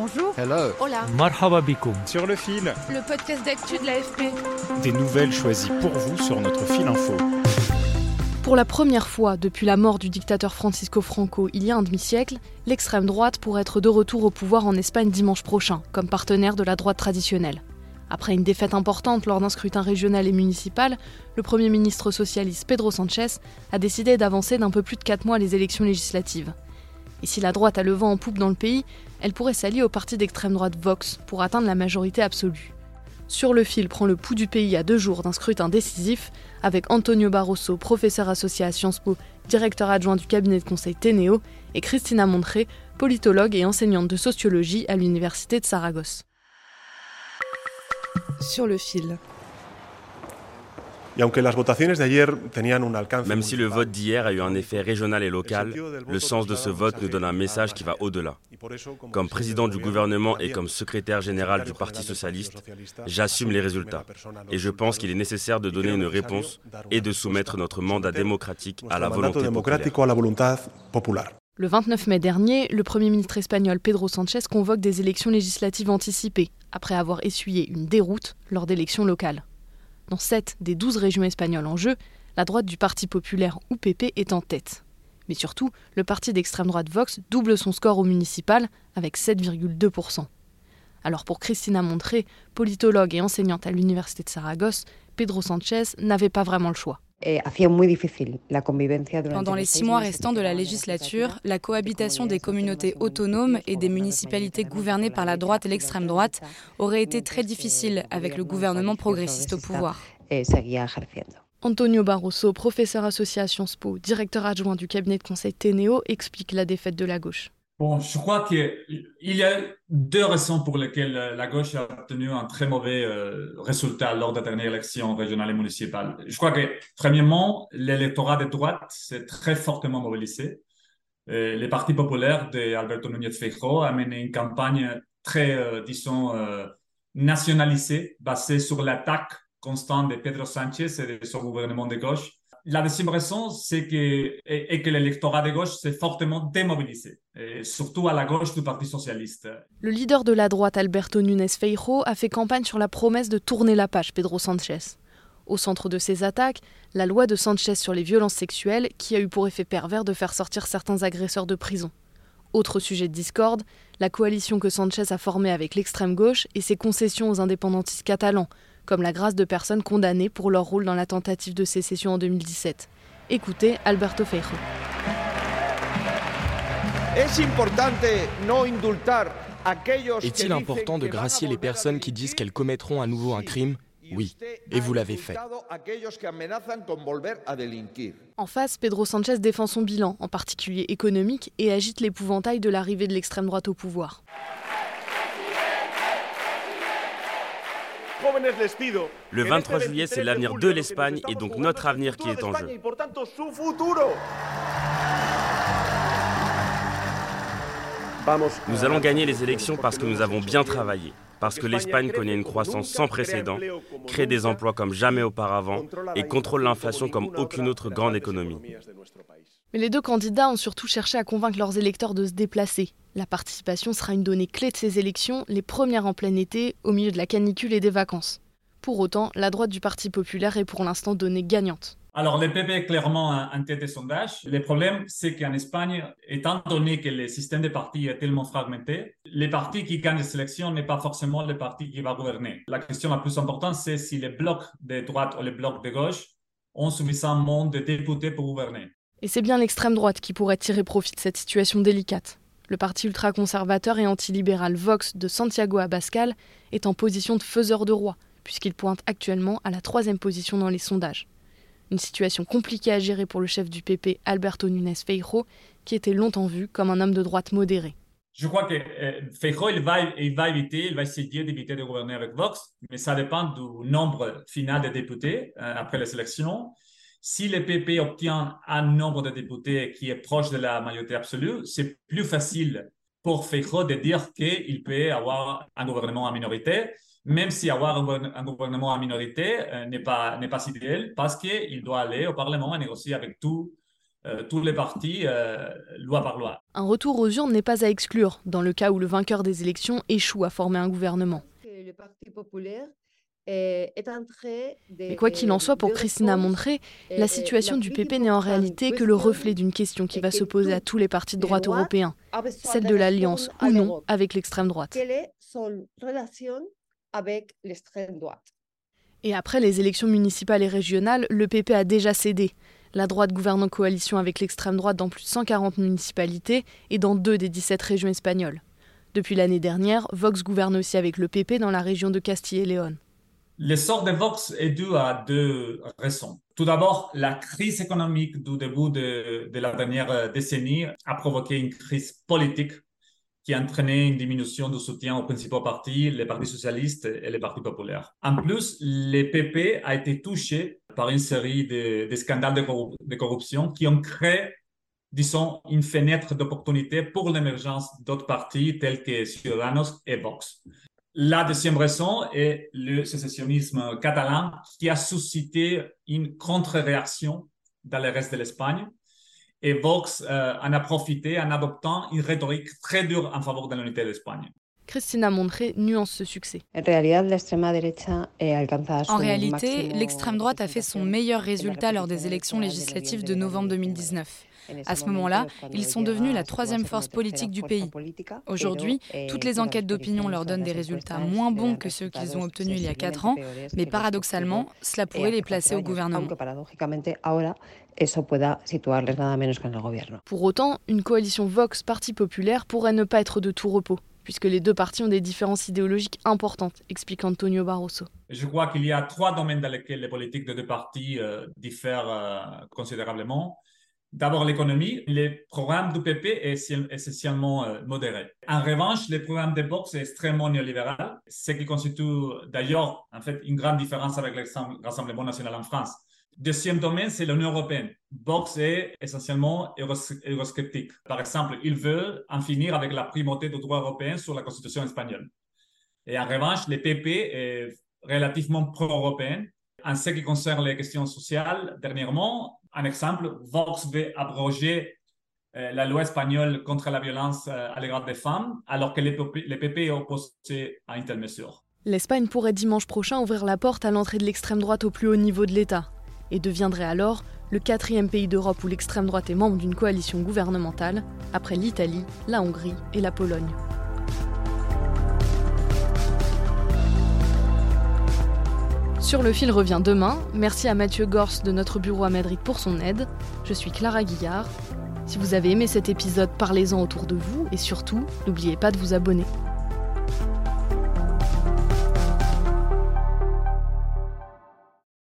Bonjour. Hello. Hola. Marhaba Sur le fil. Le podcast d'actu de l'AFP. Des nouvelles choisies pour vous sur notre fil info. Pour la première fois depuis la mort du dictateur Francisco Franco il y a un demi-siècle, l'extrême droite pourrait être de retour au pouvoir en Espagne dimanche prochain, comme partenaire de la droite traditionnelle. Après une défaite importante lors d'un scrutin régional et municipal, le Premier ministre socialiste Pedro Sanchez a décidé d'avancer d'un peu plus de 4 mois les élections législatives. Et si la droite a le vent en poupe dans le pays, elle pourrait s'allier au parti d'extrême droite Vox pour atteindre la majorité absolue. Sur le fil prend le pouls du pays à deux jours d'un scrutin décisif, avec Antonio Barroso, professeur associé à Sciences Po, directeur adjoint du cabinet de conseil Ténéo, et Christina Montré, politologue et enseignante de sociologie à l'université de Saragosse. Sur le fil. Même si le vote d'hier a eu un effet régional et local, le sens de ce vote nous donne un message qui va au-delà. Comme président du gouvernement et comme secrétaire général du Parti socialiste, j'assume les résultats. Et je pense qu'il est nécessaire de donner une réponse et de soumettre notre mandat démocratique à la volonté populaire. Le 29 mai dernier, le Premier ministre espagnol Pedro Sanchez convoque des élections législatives anticipées, après avoir essuyé une déroute lors d'élections locales. Dans 7 des 12 régions espagnoles en jeu, la droite du Parti populaire UPP est en tête. Mais surtout, le parti d'extrême droite Vox double son score au municipal avec 7,2%. Alors pour Christina Montré, politologue et enseignante à l'université de Saragosse, Pedro Sanchez n'avait pas vraiment le choix. Eh, Pendant les six mois restants de la législature, la cohabitation des communautés autonomes et des municipalités gouvernées par la droite et l'extrême droite aurait été très difficile avec le gouvernement progressiste au pouvoir. Eh, Antonio Barroso, professeur associé à Sciences Po, directeur adjoint du cabinet de conseil Ténéo, explique la défaite de la gauche. Bon, je crois qu'il y a deux raisons pour lesquelles la gauche a obtenu un très mauvais euh, résultat lors des dernières élections régionales et municipales. Je crois que, premièrement, l'électorat de droite s'est très fortement mobilisé. Euh, le Parti populaire d'Alberto Núñez Feijóo a mené une campagne très, euh, disons, nationalisée, basée sur l'attaque constante de Pedro Sánchez et de son gouvernement de gauche la deuxième raison, c'est que, l'électorat de gauche s'est fortement démobilisé, surtout à la gauche du Parti socialiste. Le leader de la droite, Alberto Nunes Feijo, a fait campagne sur la promesse de tourner la page, Pedro Sanchez. Au centre de ces attaques, la loi de Sanchez sur les violences sexuelles, qui a eu pour effet pervers de faire sortir certains agresseurs de prison. Autre sujet de discorde, la coalition que Sanchez a formée avec l'extrême gauche et ses concessions aux indépendantistes catalans, comme la grâce de personnes condamnées pour leur rôle dans la tentative de sécession en 2017. Écoutez Alberto Feijo. Est-il important de gracier les personnes qui disent qu'elles commettront à nouveau un crime? Oui, et vous l'avez fait. En face, Pedro Sanchez défend son bilan, en particulier économique, et agite l'épouvantail de l'arrivée de l'extrême droite au pouvoir. Le 23 juillet, c'est l'avenir de l'Espagne et donc notre avenir qui est en jeu. Nous allons gagner les élections parce que nous avons bien travaillé, parce que l'Espagne connaît une croissance sans précédent, crée des emplois comme jamais auparavant et contrôle l'inflation comme aucune autre grande économie. Mais les deux candidats ont surtout cherché à convaincre leurs électeurs de se déplacer. La participation sera une donnée clé de ces élections, les premières en plein été, au milieu de la canicule et des vacances. Pour autant, la droite du Parti populaire est pour l'instant donnée gagnante. alors, le PP est clairement en tête des sondages. Le problème, c'est qu'en Espagne, étant donné que le système des partis est tellement fragmenté, les partis qui gagnent les élections n'est pas forcément le parti qui va gouverner. La question la plus importante, c'est si les blocs de droite ou les blocs de gauche ont suffisamment de députés pour gouverner. Et c'est bien l'extrême droite qui pourrait tirer profit de cette situation délicate. Le parti ultra-conservateur et antilibéral Vox de Santiago Abascal est en position de faiseur de roi, puisqu'il pointe actuellement à la troisième position dans les sondages. Une situation compliquée à gérer pour le chef du PP, Alberto Nunes Feijo, qui était longtemps vu comme un homme de droite modéré. Je crois que euh, il va, il va éviter, il va essayer d'éviter de gouverner avec Vox, mais ça dépend du nombre final de députés euh, après les élections. Si le PP obtient un nombre de députés qui est proche de la majorité absolue, c'est plus facile pour Feijo de dire qu'il peut avoir un gouvernement en minorité même si avoir un, gouvernement en minorité euh, n'est pas, n'est pas idéal, parce qu'il doit aller au Parlement et négocier avec tous euh, tous les partis, euh, loi par loi. Un retour aux urnes n'est pas à exclure, dans le cas où le vainqueur des élections échoue à former un gouvernement. Mais quoi qu'il en soit, pour Christina Mondré, la situation du PP n'est en réalité que le reflet d'une question qui va se poser à tous les partis de droite européens, celle de l'alliance ou non avec l'extrême droite avec l'extrême droite? Et après les élections municipales et régionales, le PP a déjà cédé. La droite gouverne en coalition avec l'extrême droite dans plus de 140 municipalités et dans deux des 17 régions espagnoles. Depuis l'année dernière, Vox gouverne aussi avec le PP dans la région de Castille et Léon. L'essor de Vox est dû à deux raisons. Tout d'abord, la crise économique du début de, la dernière décennie a provoqué une crise politique qui a entraîné une diminution du soutien aux principaux partis, les partis socialistes et les partis populaires. En plus, le PP a été touché par une série de, scandales de, corruption qui ont créé, disons, une fenêtre d'opportunité pour l'émergence d'autres partis tels que Ciudadanos et Vox. La deuxième raison est le sécessionnisme catalan qui a suscité une contre-réaction dans le reste de l'Espagne et Vox euh, en a profité en adoptant une rhétorique très dure en faveur de l'unité d'Espagne. Christina Montré nuance ce succès. En réalité, l'extrême droite a fait son meilleur résultat lors des élections législatives de novembre 2019. À ce moment-là, ils sont devenus la troisième force politique du pays. Aujourd'hui, toutes les enquêtes d'opinion leur donnent des résultats moins bons que ceux qu'ils ont obtenus il y a quatre ans, mais paradoxalement, cela pourrait les placer au gouvernement. Pour autant, une coalition Vox-Parti populaire pourrait ne pas être de tout repos puisque les deux partis ont des différences idéologiques importantes, explique Antonio Barroso. Je crois qu'il y a trois domaines dans lesquels les politiques des deux partis euh, diffèrent euh, considérablement. D'abord, l'économie. Le programme du PP est essentiellement euh, modéré. En revanche, le programme de Vox est extrêmement néolibéral, ce qui constitue d'ailleurs en fait une grande différence avec le Rassemblement national en France. Deuxième domaine, c'est l'Union européenne. Vox est essentiellement eurosceptique. Par exemple, il veut en finir avec la primauté du droit européen sur la constitution espagnole. Et en revanche, le PP est relativement pro-européen. En ce qui concerne les questions sociales, dernièrement, un exemple, Vox veut abroger euh, la loi espagnole contre la violence euh, à l'égard des femmes, alors que le PP est opposé à une telle mesure. L'Espagne pourrait dimanche prochain ouvrir la porte à l'entrée de l'extrême droite au plus haut niveau de l'État, et deviendrait alors le quatrième pays d'Europe où l'extrême droite est membre d'une coalition gouvernementale, après l'Italie, la Hongrie et la Pologne. Sur le fil revient demain. Merci à Mathieu Gors de notre bureau à Madrid pour son aide. Je suis Clara Guillard. Si vous avez aimé cet épisode, parlez-en autour de vous et surtout, n'oubliez pas de vous abonner.